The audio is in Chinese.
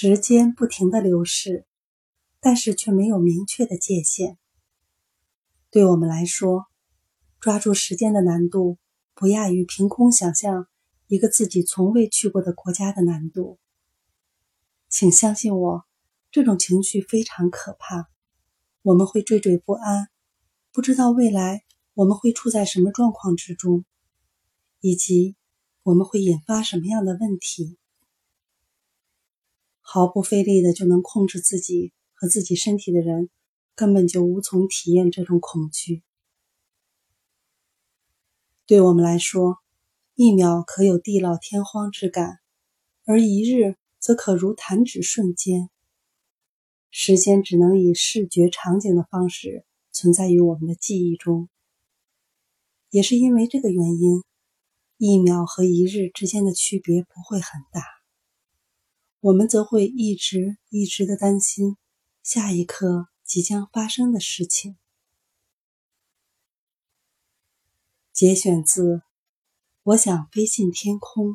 时间不停的流逝，但是却没有明确的界限。对我们来说，抓住时间的难度不亚于凭空想象一个自己从未去过的国家的难度。请相信我，这种情绪非常可怕。我们会惴惴不安，不知道未来我们会处在什么状况之中，以及我们会引发什么样的问题。毫不费力的就能控制自己和自己身体的人，根本就无从体验这种恐惧。对我们来说，一秒可有地老天荒之感，而一日则可如弹指瞬间。时间只能以视觉场景的方式存在于我们的记忆中。也是因为这个原因，一秒和一日之间的区别不会很大。我们则会一直一直的担心下一刻即将发生的事情。节选自《我想飞进天空》。